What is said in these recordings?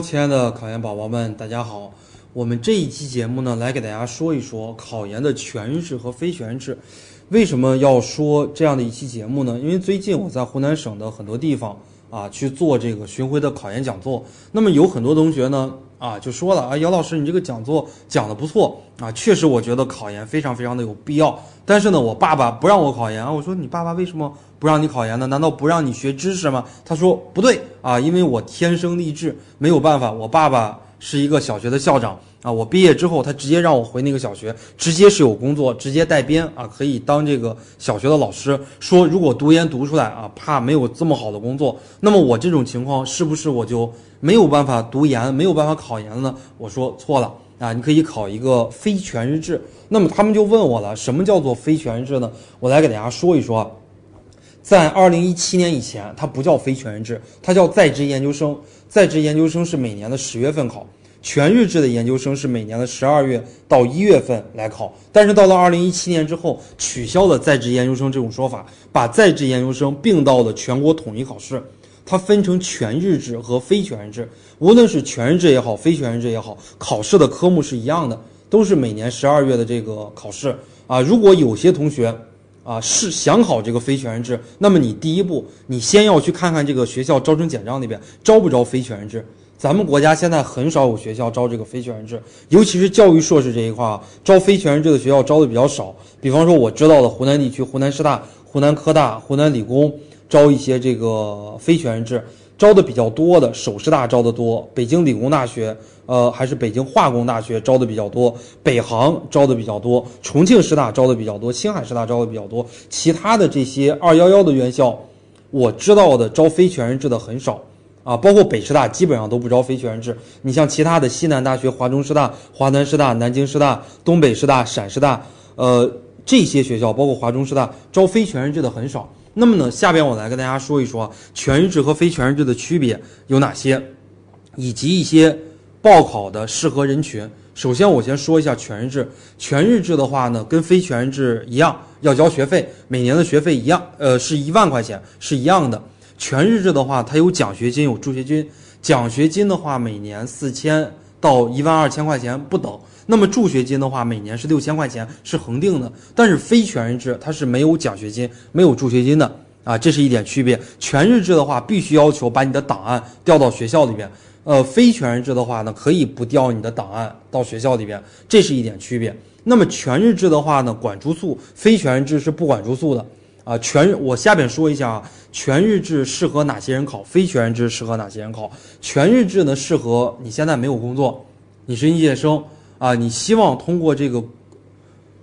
亲爱的考研宝宝们，大家好。我们这一期节目呢，来给大家说一说考研的全日制和非全日制。为什么要说这样的一期节目呢？因为最近我在湖南省的很多地方啊去做这个巡回的考研讲座，那么有很多同学呢啊就说了啊，姚老师你这个讲座讲的不错啊，确实我觉得考研非常非常的有必要。但是呢，我爸爸不让我考研啊。我说你爸爸为什么不让你考研呢？难道不让你学知识吗？他说不对啊，因为我天生丽质，没有办法，我爸爸。是一个小学的校长啊，我毕业之后，他直接让我回那个小学，直接是有工作，直接带编啊，可以当这个小学的老师。说如果读研读出来啊，怕没有这么好的工作，那么我这种情况是不是我就没有办法读研，没有办法考研了呢？我说错了啊，你可以考一个非全日制。那么他们就问我了，什么叫做非全日制呢？我来给大家说一说，在二零一七年以前，它不叫非全日制，它叫在职研究生。在职研究生是每年的十月份考，全日制的研究生是每年的十二月到一月份来考。但是到了二零一七年之后，取消了在职研究生这种说法，把在职研究生并到了全国统一考试。它分成全日制和非全日制，无论是全日制也好，非全日制也好，考试的科目是一样的，都是每年十二月的这个考试啊。如果有些同学，啊，是想考这个非全日制，那么你第一步，你先要去看看这个学校招生简章里边招不招非全日制。咱们国家现在很少有学校招这个非全日制，尤其是教育硕士这一块啊，招非全日制的学校招的比较少。比方说，我知道的湖南地区，湖南师大、湖南科大、湖南理工招一些这个非全日制。招的比较多的，首师大招的多，北京理工大学，呃，还是北京化工大学招的比较多，北航招的比较多，重庆师大招的比较多，青海师大招的比较多，其他的这些二幺幺的院校，我知道的招非全日制的很少，啊，包括北师大基本上都不招非全日制。你像其他的西南大学、华中师大、华南师大、南京师大、东北师大、陕师大，呃，这些学校，包括华中师大，招非全日制的很少。那么呢，下边我来跟大家说一说全日制和非全日制的区别有哪些，以及一些报考的适合人群。首先，我先说一下全日制。全日制的话呢，跟非全日制一样，要交学费，每年的学费一样，呃，是一万块钱，是一样的。全日制的话，它有奖学金，有助学金。奖学金的话，每年四千到一万二千块钱不等。那么助学金的话，每年是六千块钱，是恒定的。但是非全日制它是没有奖学金、没有助学金的啊，这是一点区别。全日制的话，必须要求把你的档案调到学校里边；呃，非全日制的话呢，可以不调你的档案到学校里边，这是一点区别。那么全日制的话呢，管住宿；非全日制是不管住宿的啊。全我下边说一下啊，全日制适合哪些人考？非全日制适合哪些人考？全日制呢，适合你现在没有工作，你是应届生。啊，你希望通过这个，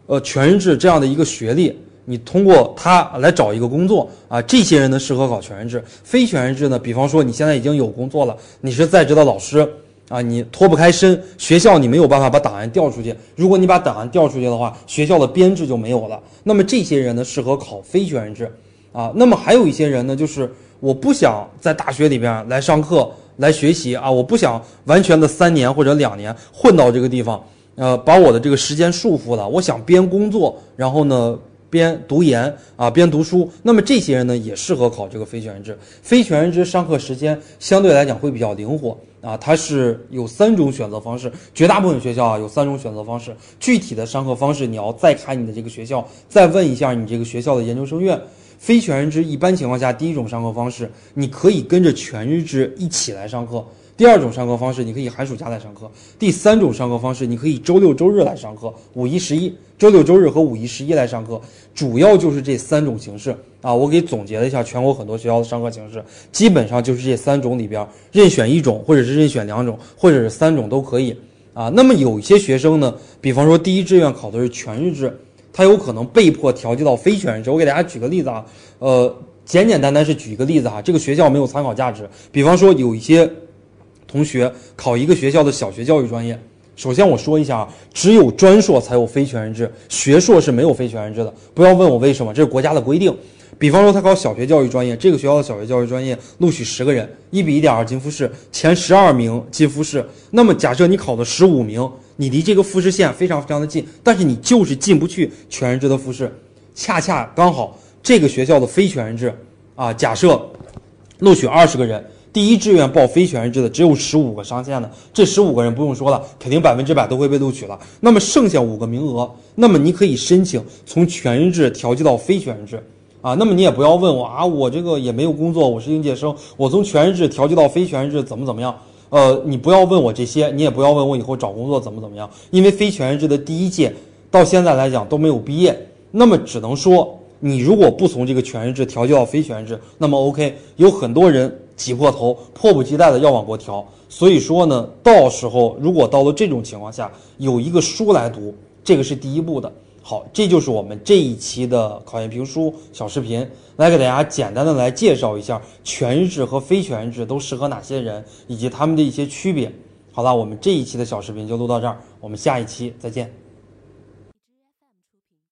呃，全日制这样的一个学历，你通过它来找一个工作啊，这些人呢适合考全日制。非全日制呢，比方说你现在已经有工作了，你是在职的老师啊，你脱不开身，学校你没有办法把档案调出去。如果你把档案调出去的话，学校的编制就没有了。那么这些人呢适合考非全日制啊。那么还有一些人呢，就是我不想在大学里边来上课。来学习啊！我不想完全的三年或者两年混到这个地方，呃，把我的这个时间束缚了。我想边工作，然后呢边读研啊，边读书。那么这些人呢也适合考这个非全日制。非全日制上课时间相对来讲会比较灵活啊，它是有三种选择方式。绝大部分学校啊有三种选择方式，具体的上课方式你要再看你的这个学校，再问一下你这个学校的研究生院。非全日制一般情况下，第一种上课方式，你可以跟着全日制一起来上课；第二种上课方式，你可以寒暑假来上课；第三种上课方式，你可以周六周日来上课，五一十一，周六周日和五一十一来上课，主要就是这三种形式啊。我给总结了一下全国很多学校的上课形式，基本上就是这三种里边任选一种，或者是任选两种，或者是三种都可以啊。那么有一些学生呢，比方说第一志愿考的是全日制。他有可能被迫调剂到非全日制。我给大家举个例子啊，呃，简简单单是举一个例子哈，这个学校没有参考价值。比方说，有一些同学考一个学校的小学教育专业，首先我说一下啊，只有专硕才有非全日制，学硕是没有非全日制的。不要问我为什么，这是国家的规定。比方说，他考小学教育专业，这个学校的小学教育专业录取十个人，一比一点二进复试，前十二名进复试。那么假设你考的十五名。你离这个复试线非常非常的近，但是你就是进不去全日制的复试，恰恰刚好这个学校的非全日制啊，假设录取二十个人，第一志愿报非全日制的只有十五个上线的，这十五个人不用说了，肯定百分之百都会被录取了。那么剩下五个名额，那么你可以申请从全日制调剂到非全日制。啊，那么你也不要问我啊，我这个也没有工作，我是应届生，我从全日制调剂到非全日制怎么怎么样？呃，你不要问我这些，你也不要问我以后找工作怎么怎么样，因为非全日制的第一届到现在来讲都没有毕业，那么只能说你如果不从这个全日制调剂到非全日制，那么 OK，有很多人挤破头、迫不及待的要往过调，所以说呢，到时候如果到了这种情况下，有一个书来读，这个是第一步的。好，这就是我们这一期的考研评书小视频，来给大家简单的来介绍一下全日制和非全日制都适合哪些人，以及他们的一些区别。好了，我们这一期的小视频就录到这儿，我们下一期再见。